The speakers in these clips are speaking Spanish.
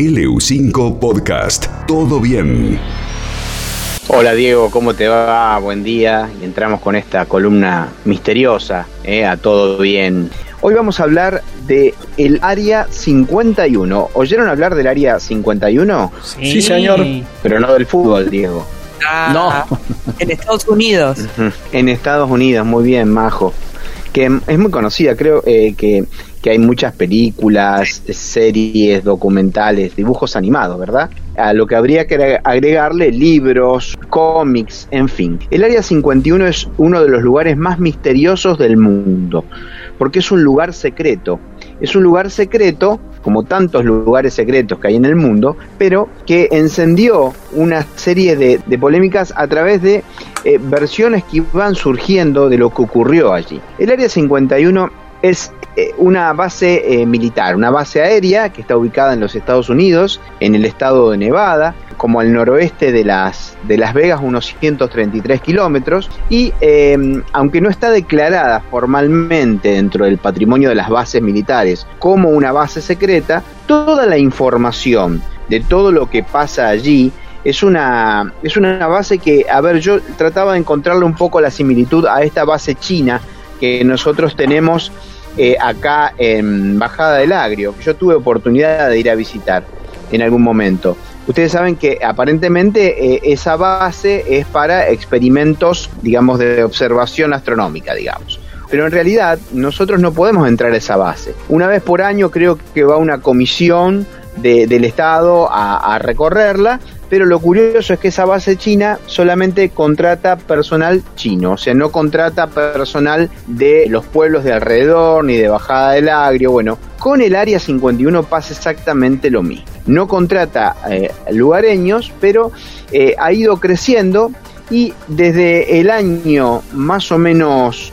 LU5 Podcast. Todo bien. Hola Diego, ¿cómo te va? Buen día. Y entramos con esta columna misteriosa, ¿eh? a todo bien. Hoy vamos a hablar de el Área 51. ¿Oyeron hablar del Área 51? Sí, señor. Pero no del fútbol, Diego. Ah, no. En Estados Unidos. En Estados Unidos, muy bien, Majo. Que es muy conocida, creo eh, que, que hay muchas películas, series, documentales, dibujos animados, ¿verdad? A lo que habría que agregarle libros, cómics, en fin. El Área 51 es uno de los lugares más misteriosos del mundo porque es un lugar secreto. Es un lugar secreto, como tantos lugares secretos que hay en el mundo, pero que encendió una serie de, polémicas a través de eh, versiones que iban surgiendo de lo que ocurrió allí. El Área 51 es eh, una base eh, militar, una base aérea que está ubicada en los Estados Unidos, en el estado de Nevada, como al noroeste de Las, de las Vegas, unos 133 kilómetros, y em, aunque no está declarada formalmente dentro del patrimonio de las bases militares como una base secreta, toda la información de todo lo que pasa allí es una, es una base que, a ver, yo trataba de encontrarle un poco la similitud a esta base china que nosotros tenemos eh, acá en Bajada del Agrio, que yo tuve oportunidad de ir a visitar en algún momento. Ustedes saben que aparentemente eh, esa base es para experimentos, digamos, de observación astronómica, digamos. Pero en realidad nosotros no podemos entrar a esa base. Una vez por año creo que va una comisión del Estado a, recorrerla, pero lo curioso es que esa base china solamente contrata personal chino, o sea, no contrata personal de los pueblos de alrededor ni de Bajada del Agrio. Bueno, con el Área 51 pasa exactamente lo mismo. No contrata eh, lugareños, pero eh, ha ido creciendo y desde el año más o menos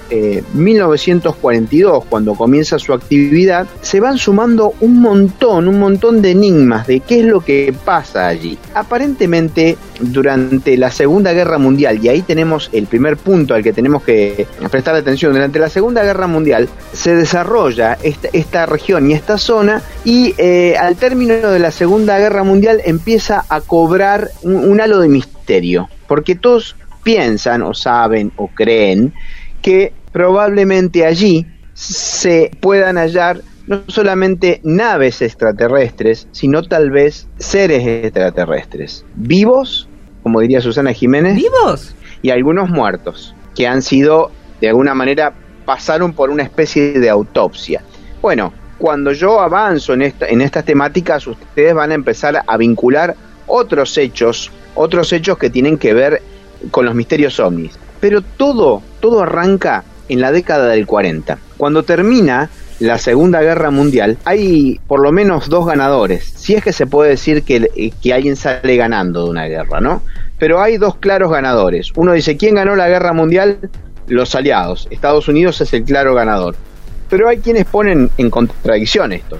1942, eh, cuando comienza su actividad, se van sumando un montón, un montón de enigmas de qué es lo que pasa allí. Aparentemente, durante la Segunda Guerra Mundial, y ahí tenemos el primer punto al que tenemos que prestar atención, durante la Segunda Guerra Mundial se desarrolla esta, región y esta zona y eh, al término de la Segunda Guerra Mundial empieza a cobrar un halo de misterio porque todos piensan o saben o creen que probablemente allí se puedan hallar no solamente naves extraterrestres, sino tal vez seres extraterrestres, vivos, como diría Susana Jiménez, vivos y algunos muertos, que han sido, de alguna manera, pasaron por una especie de autopsia. Bueno, cuando yo avanzo en, esta, en estas temáticas, ustedes van a empezar a vincular otros hechos otros hechos que tienen que ver con los misterios ovnis. Pero todo, todo arranca en la década del 40. Cuando termina la Segunda Guerra Mundial, hay por lo menos dos ganadores. Si es que se puede decir que, que alguien sale ganando de una guerra, ¿no? Pero hay dos claros ganadores. Uno dice, ¿quién ganó la Guerra Mundial? Los aliados. Estados Unidos es el claro ganador. Pero hay quienes ponen en contradicción esto.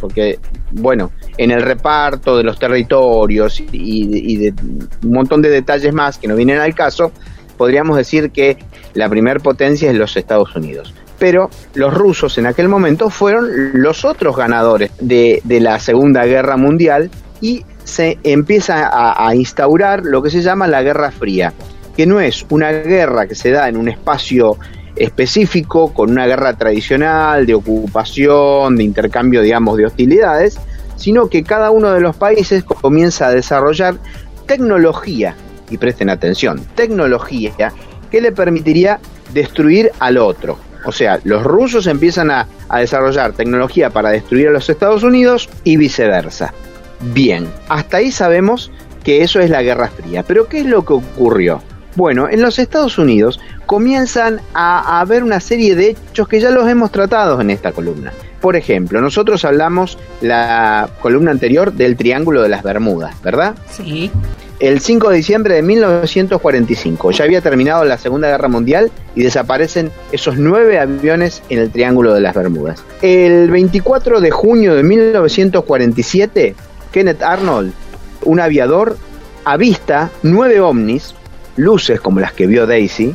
Porque, bueno, en el reparto de los territorios y, de un montón de detalles más que no vienen al caso, podríamos decir que la primer potencia es los Estados Unidos. Pero los rusos en aquel momento fueron los otros ganadores de, la Segunda Guerra Mundial y se empieza a instaurar lo que se llama la Guerra Fría, que no es una guerra que se da en un espacio específico, con una guerra tradicional de ocupación, de intercambio, digamos, de hostilidades, sino que cada uno de los países comienza a desarrollar tecnología, y presten atención, tecnología que le permitiría destruir al otro. O sea, los rusos empiezan a, desarrollar tecnología para destruir a los Estados Unidos y viceversa. Bien, hasta ahí sabemos que eso es la Guerra Fría. Pero ¿qué es lo que ocurrió? Bueno, en los Estados Unidos comienzan a, haber una serie de hechos que ya los hemos tratado en esta columna. Por ejemplo, nosotros hablamos la columna anterior del Triángulo de las Bermudas, ¿verdad? Sí. El 5 de diciembre de 1945 ya había terminado la Segunda Guerra Mundial y desaparecen esos nueve aviones en el Triángulo de las Bermudas. El 24 de junio de 1947, Kenneth Arnold, un aviador, avista nueve ovnis, luces como las que vio Daisy,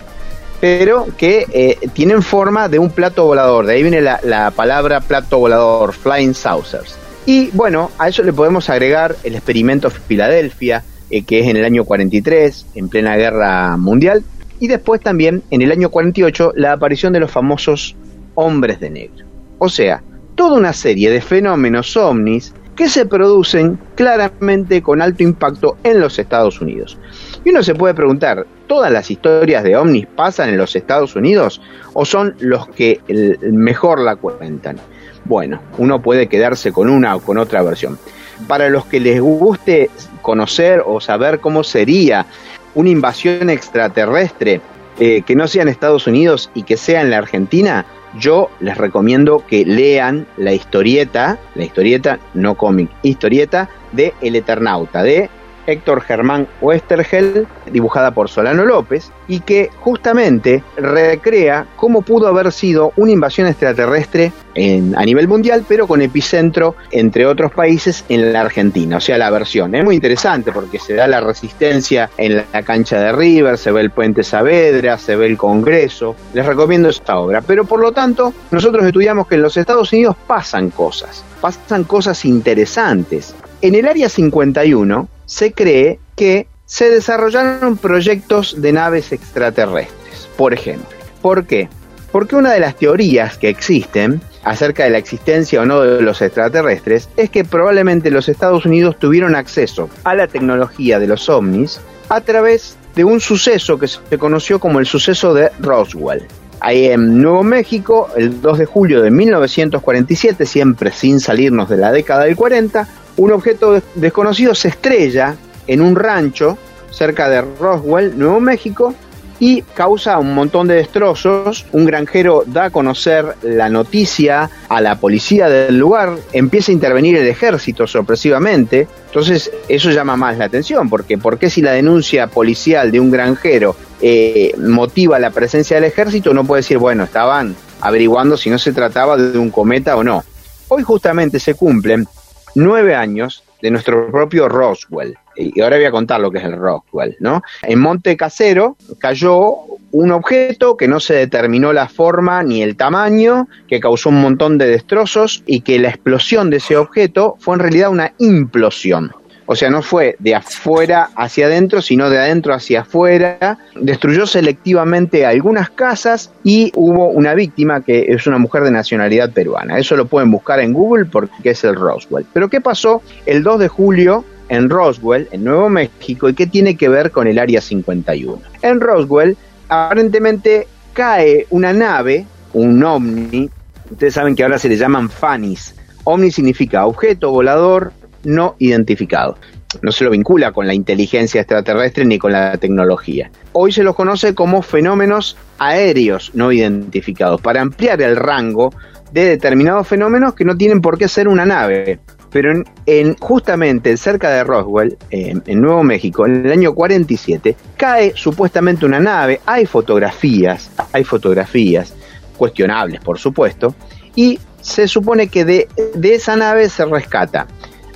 pero que eh, tienen forma de un plato volador. De ahí viene la, palabra plato volador, flying saucers. Y bueno, a eso le podemos agregar el experimento Filadelfia, eh, que es en el año 43, en plena guerra mundial, y después también en el año 48 la aparición de los famosos hombres de negro. O sea, toda una serie de fenómenos ovnis que se producen claramente con alto impacto en los Estados Unidos. Y uno se puede preguntar, ¿todas las historias de ovnis pasan en los Estados Unidos o son los que mejor la cuentan? Bueno, uno puede quedarse con una o con otra versión. Para los que les guste conocer o saber cómo sería una invasión extraterrestre eh, que no sea en Estados Unidos y que sea en la Argentina, yo les recomiendo que lean la historieta, la historieta no cómic, historieta de El Eternauta, de Héctor Germán Westergel, dibujada por Solano López, y que justamente recrea cómo pudo haber sido una invasión extraterrestre a nivel mundial, pero con epicentro, entre otros países, en la Argentina. O sea, la versión. Es muy interesante porque se da la resistencia en la cancha de River, se ve el puente Saavedra, se ve el Congreso. Les recomiendo esta obra. Pero por lo tanto, nosotros estudiamos que en los Estados Unidos pasan cosas, pasan cosas interesantes. En el área 51, se cree que se desarrollaron proyectos de naves extraterrestres, por ejemplo. ¿Por qué? Porque una de las teorías que existen acerca de la existencia o no de los extraterrestres es que probablemente los Estados Unidos tuvieron acceso a la tecnología de los ovnis a través de un suceso que se conoció como el suceso de Roswell. Ahí en Nuevo México, el 2 de julio de 1947, siempre sin salirnos de la década del 40, un objeto desconocido se estrella en un rancho cerca de Roswell, Nuevo México, y causa un montón de destrozos. Un granjero da a conocer la noticia a la policía del lugar, empieza a intervenir el ejército sorpresivamente. Entonces eso llama más la atención, porque ¿por qué si la denuncia policial de un granjero eh, motiva la presencia del ejército? Uno puede decir, bueno, estaban averiguando si no se trataba de un cometa o no. Hoy justamente se cumplen nueve años de nuestro propio Roswell. Y ahora voy a contar lo que es el Roswell, ¿no? En Monte Casero cayó un objeto que no se determinó la forma ni el tamaño, que causó un montón de destrozos y que la explosión de ese objeto fue en realidad una implosión. O sea, no fue de afuera hacia adentro, sino de adentro hacia afuera. Destruyó selectivamente algunas casas y hubo una víctima que es una mujer de nacionalidad peruana. Eso lo pueden buscar en Google porque es el Roswell. Pero ¿qué pasó el 2 de julio en Roswell, en Nuevo México, y qué tiene que ver con el Área 51? En Roswell, aparentemente cae una nave, un ovni. Ustedes saben que ahora se le llaman FANIS. OVNI significa objeto volador no identificado. No se lo vincula con la inteligencia extraterrestre ni con la tecnología. Hoy se los conoce como fenómenos aéreos no identificados, para ampliar el rango de determinados fenómenos que no tienen por qué ser una nave. Pero en, justamente cerca de Roswell, en, en Nuevo México, en el año 47, cae supuestamente una nave, hay fotografías, hay fotografías, cuestionables por supuesto, y se supone que de, de esa nave se rescata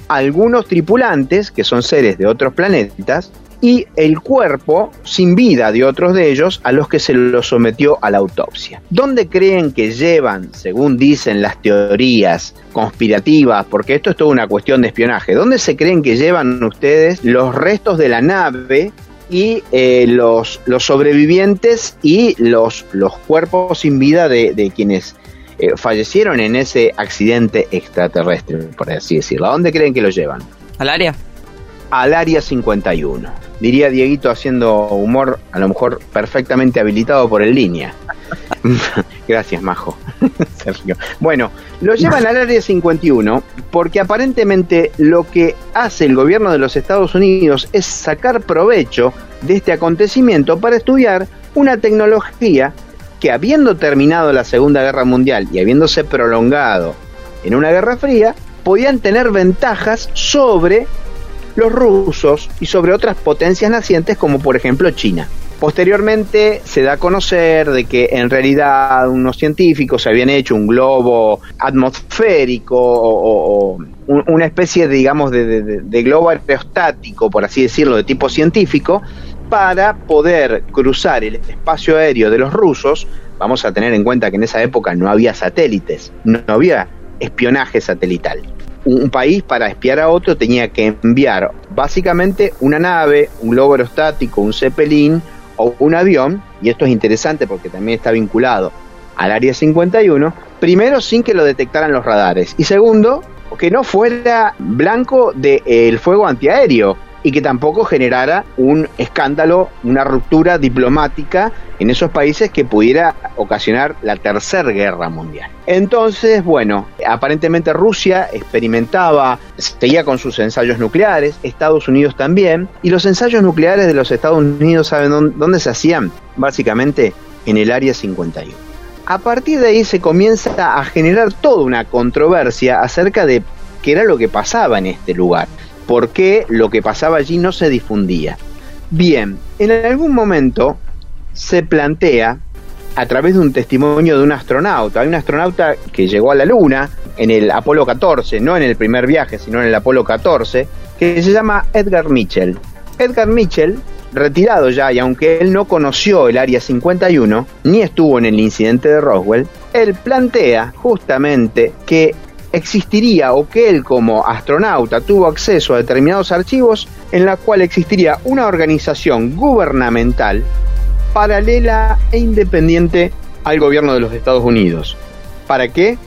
algunos tripulantes, que son seres de otros planetas, y el cuerpo sin vida de otros de ellos a los que se los sometió a la autopsia. ¿Dónde creen que llevan, según dicen las teorías conspirativas, porque esto es toda una cuestión de espionaje, ¿dónde se creen que llevan ustedes los restos de la nave y eh, los, los sobrevivientes y los, los cuerpos sin vida de, de quienes eh, fallecieron en ese accidente extraterrestre, por así decirlo. ¿A dónde creen que lo llevan? ¿Al área? Al área 51. Diría Dieguito haciendo humor, a lo mejor perfectamente habilitado por el línea. Gracias, Majo. Sergio. Bueno, lo llevan al área 51 porque aparentemente lo que hace el gobierno de los Estados Unidos es sacar provecho de este acontecimiento para estudiar una tecnología que habiendo terminado la Segunda Guerra Mundial y habiéndose prolongado en una Guerra Fría, podían tener ventajas sobre los rusos y sobre otras potencias nacientes como por ejemplo China. Posteriormente se da a conocer de que en realidad unos científicos habían hecho un globo atmosférico o, una especie, digamos, de, de globo aerostático, por así decirlo, de tipo científico, para poder cruzar el espacio aéreo de los rusos, vamos a tener en cuenta que en esa época no había satélites, no había espionaje satelital. un país para espiar a otro tenía que enviar básicamente una nave, un globo aerostático, un zeppelin o un avión, y esto es interesante porque también está vinculado al Área 51, primero sin que lo detectaran los radares y segundo que no fuera blanco del fuego antiaéreo y que tampoco generara un escándalo, una ruptura diplomática en esos países que pudiera ocasionar la tercera guerra mundial. Entonces, bueno, aparentemente Rusia experimentaba, seguía con sus ensayos nucleares, Estados Unidos también, y los ensayos nucleares de los Estados Unidos, ¿saben dónde, se hacían? Básicamente en el Área 51. A partir de ahí se comienza a generar toda una controversia acerca de qué era lo que pasaba en este lugar por qué lo que pasaba allí no se difundía. Bien, en algún momento se plantea a través de un testimonio de un astronauta. Hay un astronauta que llegó a la Luna en el Apolo 14, no en el primer viaje, sino en el Apolo 14, que se llama Edgar Mitchell. Edgar Mitchell, retirado ya, y aunque él no conoció el Área 51, ni estuvo en el incidente de Roswell, él plantea justamente que existiría o que él como astronauta tuvo acceso a determinados archivos en la cual existiría una organización gubernamental paralela e independiente al gobierno de los Estados Unidos. ¿Para qué?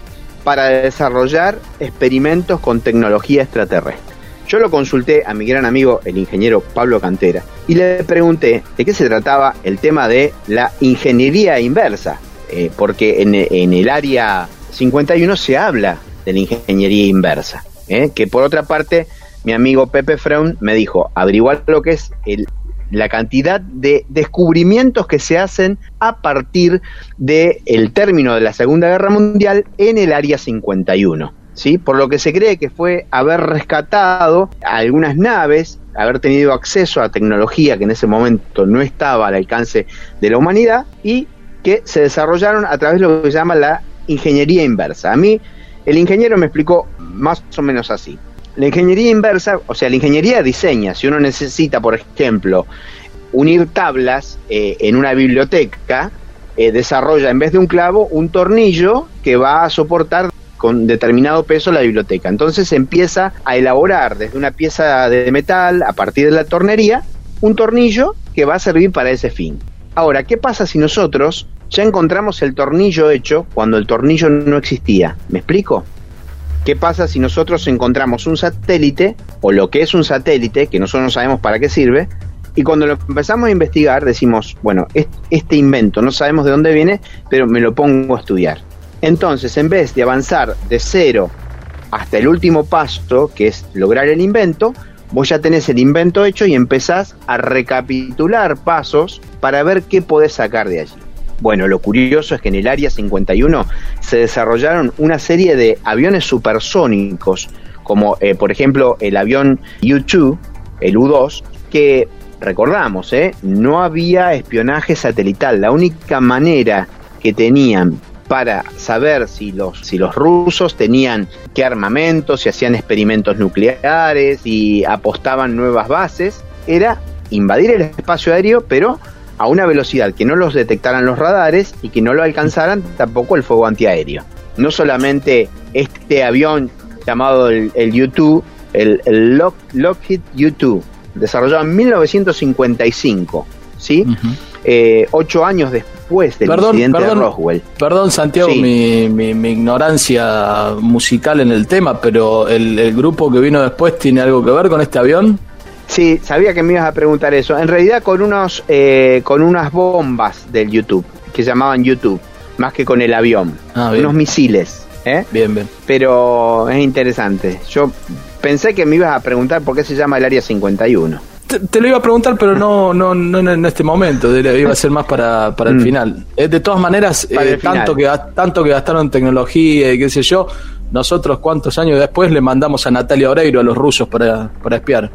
Para desarrollar experimentos con tecnología extraterrestre. Yo lo consulté a mi gran amigo, el ingeniero Pablo Cantera, y le pregunté de qué se trataba el tema de la ingeniería inversa, eh, porque en, en el área 51 se habla de la ingeniería inversa. ¿eh? Que por otra parte, mi amigo Pepe Freun me dijo, averiguar lo que es el, la cantidad de descubrimientos que se hacen a partir del el término de la Segunda Guerra Mundial en el Área 51. ¿sí? Por lo que se cree que fue haber rescatado algunas naves, haber tenido acceso a tecnología que en ese momento no estaba al alcance de la humanidad y que se desarrollaron a través de lo que se llama la ingeniería inversa. A mí el ingeniero me explicó más o menos así. La ingeniería inversa, o sea, la ingeniería diseña, si uno necesita, por ejemplo, unir tablas eh, en una biblioteca, eh, desarrolla en vez de un clavo un tornillo que va a soportar con determinado peso la biblioteca. Entonces empieza a elaborar desde una pieza de metal, a partir de la tornería, un tornillo que va a servir para ese fin. Ahora, ¿qué pasa si nosotros ya encontramos el tornillo hecho cuando el tornillo no existía. ¿Me explico? ¿Qué pasa si nosotros encontramos un satélite, o lo que es un satélite, que nosotros no sabemos para qué sirve, y cuando lo empezamos a investigar decimos, bueno, este invento no sabemos de dónde viene, pero me lo pongo a estudiar. Entonces, en vez de avanzar de cero hasta el último paso, que es lograr el invento, vos ya tenés el invento hecho y empezás a recapitular pasos para ver qué podés sacar de allí. Bueno, lo curioso es que en el Área 51 se desarrollaron una serie de aviones supersónicos, como eh, por ejemplo el avión U-2, el U-2, que recordamos, eh, no había espionaje satelital. La única manera que tenían para saber si los, si los rusos tenían qué armamentos, si hacían experimentos nucleares y apostaban nuevas bases, era invadir el espacio aéreo, pero a una velocidad que no los detectaran los radares y que no lo alcanzaran tampoco el fuego antiaéreo. No solamente este avión llamado el, U-2, el, Lockheed U-2, desarrollado en 1955, ¿sí? Eh, ocho años después del incidente de Roswell. Perdón, Santiago, mi, ignorancia musical en el tema, pero el grupo que vino después tiene algo que ver con este avión. Sí, sabía que me ibas a preguntar eso. En realidad con unos eh, con unas bombas del YouTube que llamaban YouTube, más que con el avión, ah, unos misiles. ¿eh? Bien, bien. Pero es interesante. Yo pensé que me ibas a preguntar por qué se llama el Área 51. Te, lo iba a preguntar, pero no, no, no en este momento. Iba a ser más para, para el mm. final. Eh, de todas maneras, eh, tanto, que, tanto que gastaron tecnología y qué sé yo, nosotros cuántos años después le mandamos a Natalia Oreiro a los rusos para, para espiar.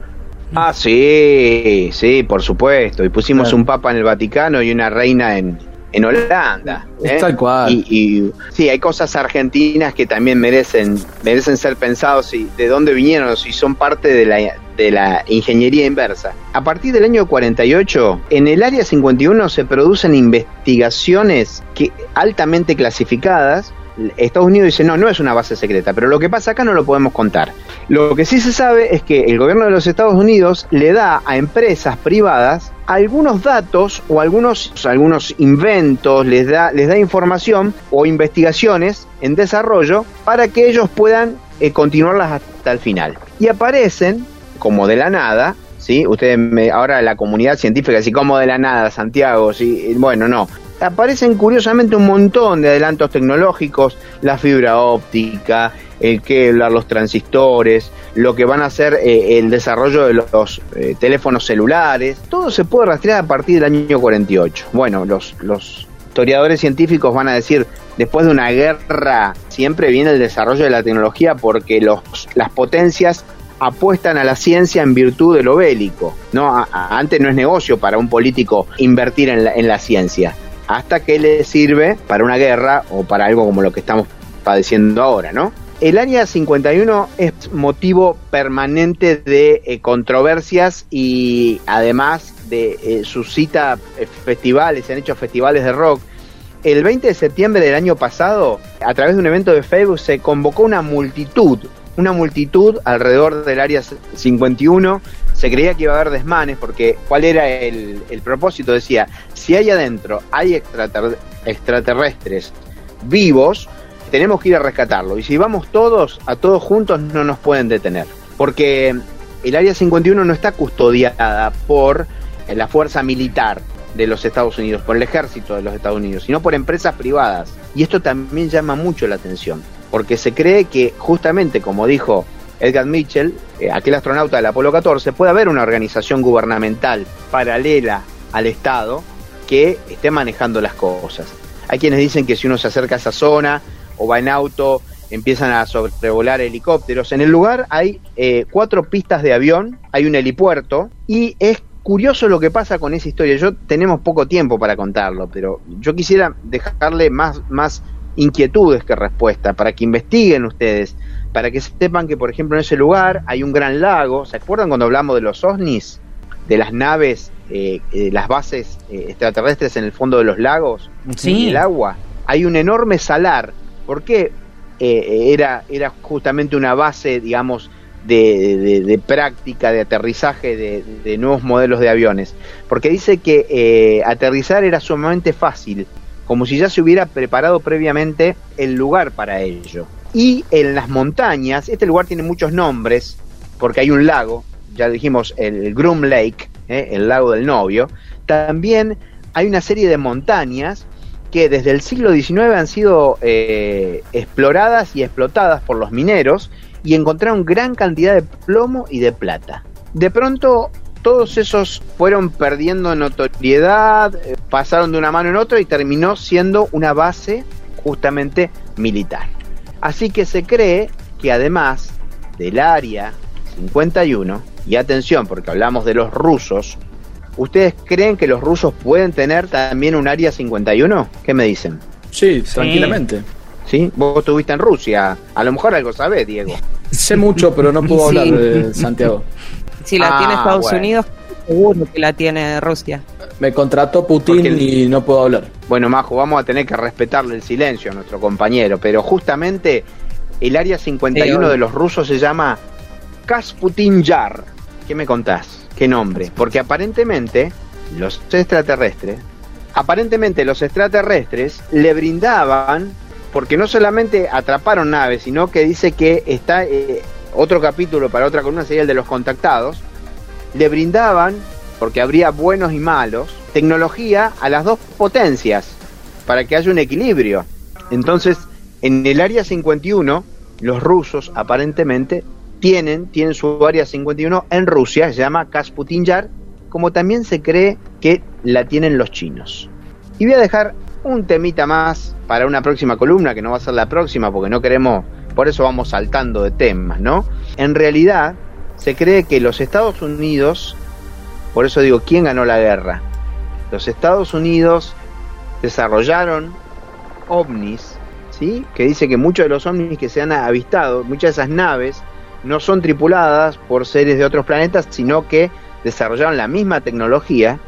Ah, sí, sí, por supuesto. Y pusimos un papa en el Vaticano y una reina en, en Holanda. ¿eh? Tal cual. Y, sí, hay cosas argentinas que también merecen, merecen ser pensados y de dónde vinieron, si son parte de la, de la ingeniería inversa. A partir del año 48, en el área 51 se producen investigaciones que, altamente clasificadas Estados Unidos dice, no, no es una base secreta, pero lo que pasa acá no lo podemos contar. Lo que sí se sabe es que el gobierno de los Estados Unidos le da a empresas privadas algunos datos o algunos, algunos inventos, les da, les da información o investigaciones en desarrollo para que ellos puedan eh, continuarlas hasta el final. Y aparecen, como de la nada, ¿sí? Ustedes me, ahora la comunidad científica, así como de la nada, Santiago, ¿sí? Bueno, no, aparecen curiosamente un montón de adelantos tecnológicos, la fibra óptica, el Kevlar, los transistores, lo que van a ser eh, el desarrollo de los eh, teléfonos celulares, todo se puede rastrear a partir del año 48. Bueno, los, historiadores científicos van a decir, después de una guerra siempre viene el desarrollo de la tecnología porque los, las potencias apuestan a la ciencia en virtud de lo bélico. ¿no? antes no es negocio para un político invertir en la, en la ciencia hasta que le sirve para una guerra o para algo como lo que estamos padeciendo ahora, ¿no? El Área 51 es motivo permanente de eh, controversias y además de eh, suscita festivales, se han hecho festivales de rock. El 20 de septiembre del año pasado, a través de un evento de Facebook, se convocó una multitud, una multitud alrededor del Área 51 se creía que iba a haber desmanes porque cuál era el, propósito. Decía si hay adentro hay extraterrestres vivos tenemos que ir a rescatarlo. Y si vamos todos a todos juntos no nos pueden detener. Porque el área 51 no está custodiada por la fuerza militar de los Estados Unidos, por el ejército de los Estados Unidos, sino por empresas privadas. Y esto también llama mucho la atención, porque se cree que justamente, como dijo Edgar Mitchell, eh, aquel astronauta del Apolo 14, puede haber una organización gubernamental paralela al Estado que esté manejando las cosas. Hay quienes dicen que si uno se acerca a esa zona o va en auto, empiezan a sobrevolar helicópteros. En el lugar hay eh, cuatro pistas de avión, hay un helipuerto y es curioso lo que pasa con esa historia. Yo tenemos poco tiempo para contarlo, pero yo quisiera dejarle más, más inquietudes que respuesta para que investiguen ustedes para que sepan que, por ejemplo, en ese lugar hay un gran lago. ¿Se acuerdan cuando hablamos de los OSNIs? De las naves, eh, eh, las bases eh, extraterrestres en el fondo de los lagos, sí. en el agua. Hay un enorme salar. ¿Por qué? era, era justamente una base, digamos, de, práctica, de aterrizaje de, nuevos modelos de aviones. Porque dice que aterrizar era sumamente fácil, como si ya se hubiera preparado previamente el lugar para ello. Y en las montañas, este lugar tiene muchos nombres, porque hay un lago, ya dijimos el Groom Lake, ¿eh? el lago del novio, también hay una serie de montañas que desde el siglo XIX han sido eh, exploradas y explotadas por los mineros y encontraron gran cantidad de plomo y de plata. De pronto todos esos fueron perdiendo notoriedad, eh, pasaron de una mano en otra y terminó siendo una base justamente militar. Así que se cree que además del área 51, y atención porque hablamos de los rusos, ¿ustedes creen que los rusos pueden tener también un área 51? ¿Qué me dicen? Sí, tranquilamente. ¿Sí? Vos estuviste en Rusia, a lo mejor algo sabés, Diego. Sé mucho, pero no puedo hablar de Santiago. Si la tiene ah, Estados Unidos, seguro que la tiene Rusia. Me contrató Putin y no puedo hablar. Bueno, Majo, vamos a tener que respetarle el silencio a nuestro compañero, pero justamente el área 51 de los rusos se llama Kasputin Yar. ¿Qué me contás? ¿Qué nombre? Porque aparentemente los extraterrestres, aparentemente los extraterrestres le brindaban, porque no solamente atraparon naves, sino que dice que está eh, otro capítulo para otra columna sería el de los contactados, le brindaban porque habría buenos y malos, tecnología a las dos potencias para que haya un equilibrio. Entonces, en el área 51, los rusos aparentemente tienen, tienen su área 51 en Rusia, se llama Kasputin Yar, como también se cree que la tienen los chinos. Y voy a dejar un temita más para una próxima columna, que no va a ser la próxima porque no queremos, por eso vamos saltando de temas, ¿no? En realidad, se cree que los Estados Unidos por eso digo, ¿quién ganó la guerra? Los Estados Unidos desarrollaron ovnis, ¿sí? que dice que muchos de los ovnis que se han avistado, muchas de esas naves, no son tripuladas por seres de otros planetas, sino que desarrollaron la misma tecnología.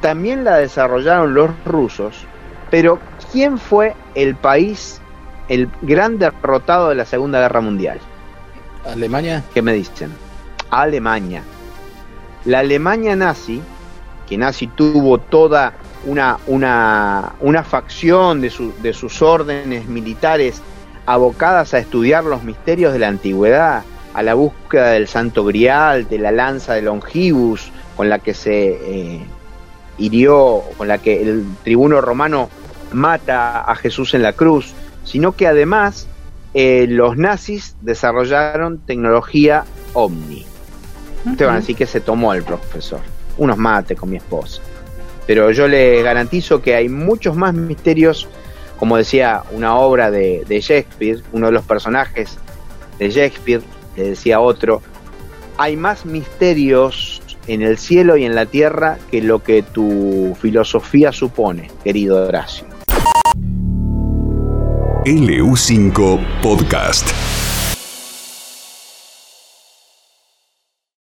También la desarrollaron los rusos, pero ¿quién fue el país el gran derrotado de la Segunda Guerra Mundial. ¿Alemania? ¿Qué me dicen? Alemania. La Alemania nazi, que nazi tuvo toda una, una, una facción de, de sus órdenes militares abocadas a estudiar los misterios de la antigüedad, a la búsqueda del santo grial, de la lanza de Longibus, con la que se eh, hirió, con la que el tribuno romano mata a Jesús en la cruz, sino que además eh, los nazis desarrollaron tecnología OVNI. Ustedes van a decir que se tomó el profesor. Unos mate con mi esposa. Pero yo le garantizo que hay muchos más misterios, como decía una obra de, de Shakespeare, uno de los personajes de Shakespeare, le decía otro, hay más misterios en el cielo y en la tierra que lo que tu filosofía supone, querido Horacio. LU5 Podcast.